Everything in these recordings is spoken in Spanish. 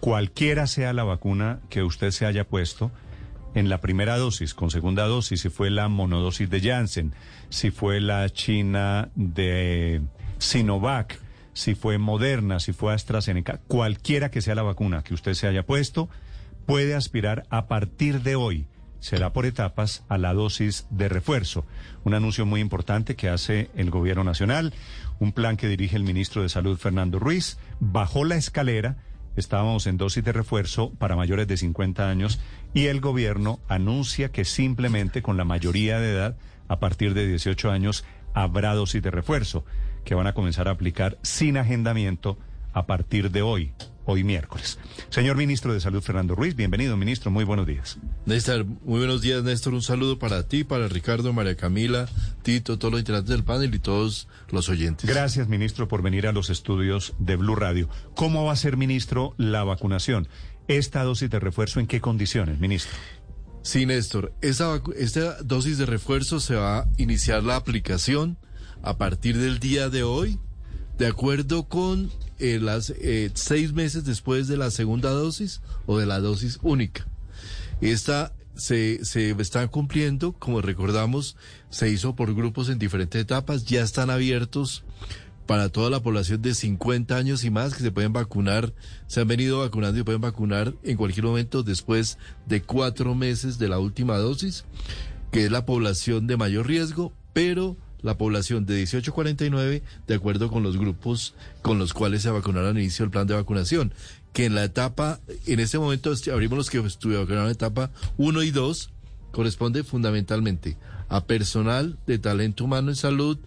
Cualquiera sea la vacuna que usted se haya puesto, en la primera dosis, con segunda dosis, si fue la monodosis de Janssen, si fue la China de Sinovac, si fue Moderna, si fue AstraZeneca, cualquiera que sea la vacuna que usted se haya puesto, puede aspirar a partir de hoy será por etapas a la dosis de refuerzo. Un anuncio muy importante que hace el Gobierno Nacional, un plan que dirige el ministro de Salud Fernando Ruiz, bajó la escalera, estábamos en dosis de refuerzo para mayores de 50 años y el Gobierno anuncia que simplemente con la mayoría de edad, a partir de 18 años, habrá dosis de refuerzo que van a comenzar a aplicar sin agendamiento a partir de hoy hoy miércoles. Señor ministro de Salud, Fernando Ruiz, bienvenido, ministro, muy buenos días. Néstor, muy buenos días, Néstor. Un saludo para ti, para Ricardo, María Camila, Tito, todos los integrantes del panel y todos los oyentes. Gracias, ministro, por venir a los estudios de Blue Radio. ¿Cómo va a ser, ministro, la vacunación? ¿Esta dosis de refuerzo en qué condiciones, ministro? Sí, Néstor. Esta, esta dosis de refuerzo se va a iniciar la aplicación a partir del día de hoy, de acuerdo con eh, las eh, seis meses después de la segunda dosis o de la dosis única. Esta se, se está cumpliendo, como recordamos, se hizo por grupos en diferentes etapas, ya están abiertos para toda la población de 50 años y más que se pueden vacunar, se han venido vacunando y pueden vacunar en cualquier momento después de cuatro meses de la última dosis, que es la población de mayor riesgo, pero la población de 18 a 49 de acuerdo con los grupos con los cuales se vacunaron al inicio del plan de vacunación. Que en la etapa, en este momento abrimos los que estuvieron en la etapa 1 y 2, corresponde fundamentalmente a personal de talento humano en salud,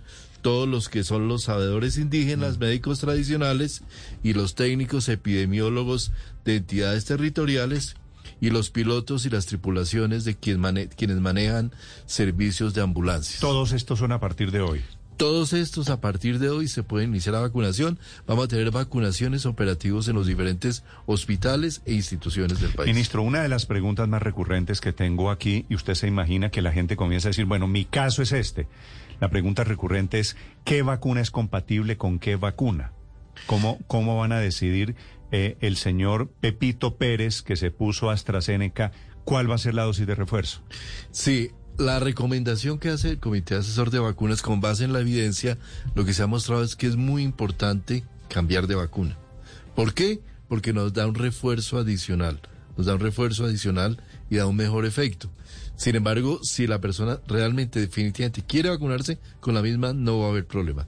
todos los que son los sabedores indígenas, médicos tradicionales y los técnicos epidemiólogos de entidades territoriales y los pilotos y las tripulaciones de quienes manejan servicios de ambulancia. Todos estos son a partir de hoy. Todos estos a partir de hoy se puede iniciar la vacunación. Vamos a tener vacunaciones operativos en los diferentes hospitales e instituciones del país. Ministro, una de las preguntas más recurrentes que tengo aquí, y usted se imagina que la gente comienza a decir, bueno, mi caso es este. La pregunta recurrente es, ¿qué vacuna es compatible con qué vacuna? ¿Cómo, cómo van a decidir eh, el señor Pepito Pérez, que se puso AstraZeneca, ¿cuál va a ser la dosis de refuerzo? Sí, la recomendación que hace el Comité Asesor de Vacunas con base en la evidencia, lo que se ha mostrado es que es muy importante cambiar de vacuna. ¿Por qué? Porque nos da un refuerzo adicional, nos da un refuerzo adicional y da un mejor efecto. Sin embargo, si la persona realmente definitivamente quiere vacunarse con la misma, no va a haber problema.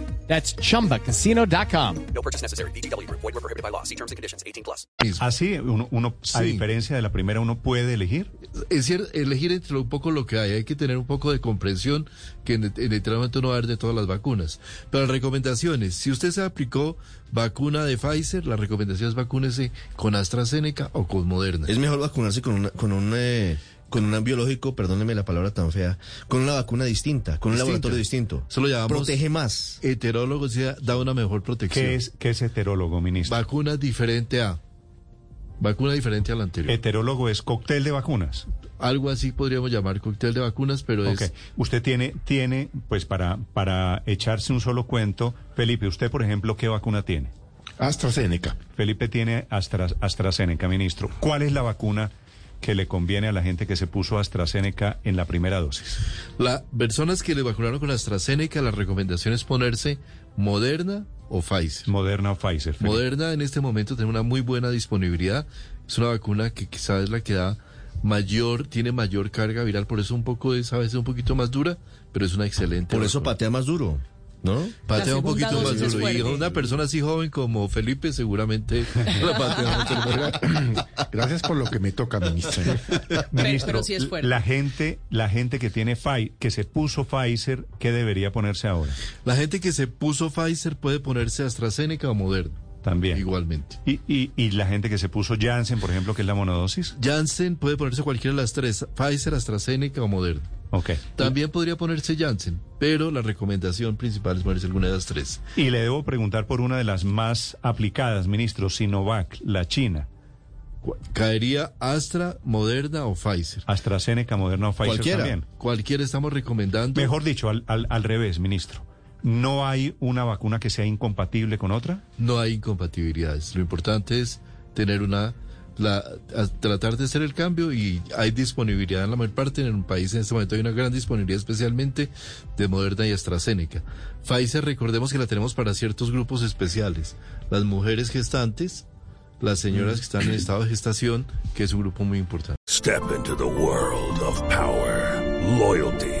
That's chumbacasino.com. No purchase necessary. BGW. Void were prohibited by law. See terms and conditions 18 plus. Así, uno, uno a Sí. diferencia de la primera, uno puede elegir. Es cierto, elegir entre un poco lo que hay. Hay que tener un poco de comprensión que en, en este momento no va a haber de todas las vacunas. Pero las recomendaciones, si usted se aplicó vacuna de Pfizer, la recomendación es vacúnese con AstraZeneca o con Moderna. Es mejor vacunarse con, una, con un eh, con un biológico, perdóneme la palabra tan fea, con una vacuna distinta, con un laboratorio distinto. Eso lo llamamos Protege más. heterólogo, o sea, da una mejor protección. ¿Qué es, qué es heterólogo, ministro? Vacuna diferente a. Vacuna diferente a la anterior. Heterólogo es cóctel de vacunas. Algo así podríamos llamar cóctel de vacunas, pero Ok. es Usted tiene, tiene, pues para, para echarse un solo cuento, Felipe, usted, por ejemplo, ¿qué vacuna tiene? AstraZeneca. Felipe tiene Astra- AstraZeneca, ministro. ¿Cuál es la vacuna que le conviene a la gente que se puso AstraZeneca en la primera dosis? Las personas que le vacunaron con AstraZeneca, la recomendación es ponerse Moderna o Pfizer. Moderna o Pfizer. Felipe. Moderna en este momento tiene una muy buena disponibilidad. Es una vacuna que quizás es la que da mayor, tiene mayor carga viral, por eso un poco es a veces un poquito más dura, pero es una excelente. Por eso patea más duro, ¿no? Patea un poquito más duro. Y una persona así joven como Felipe seguramente la patea. Gracias por lo que me toca, ministro. Ministro, pero sí es fuerte. la gente, la gente que tiene Pfi- que se puso Pfizer, ¿qué debería ponerse ahora? La gente que se puso Pfizer puede ponerse AstraZeneca o Moderna. También. Igualmente. Y, y, y la gente que se puso Janssen, por ejemplo, que es la monodosis. Janssen puede ponerse cualquiera de las tres, Pfizer, AstraZeneca o Moderna. Ok. También podría ponerse Janssen, pero la recomendación principal es ponerse alguna de las tres. Y le debo preguntar por una de las más aplicadas, ministro, Sinovac, la China. Caería Astra, Moderna o Pfizer. AstraZeneca, Moderna o Pfizer Cualquiera. también. Cualquiera estamos recomendando. Mejor dicho, al, al, al revés, ministro. ¿No hay una vacuna que sea incompatible con otra? No hay incompatibilidades. Lo importante es tener una la, a- tratar de hacer el cambio y hay disponibilidad en la mayor parte en el país en este momento hay una gran disponibilidad especialmente de Moderna y AstraZeneca. Pfizer recordemos que la tenemos para ciertos grupos especiales, las mujeres gestantes, las señoras que están en estado de gestación, que es un grupo muy importante. Step into the world of power, loyalty,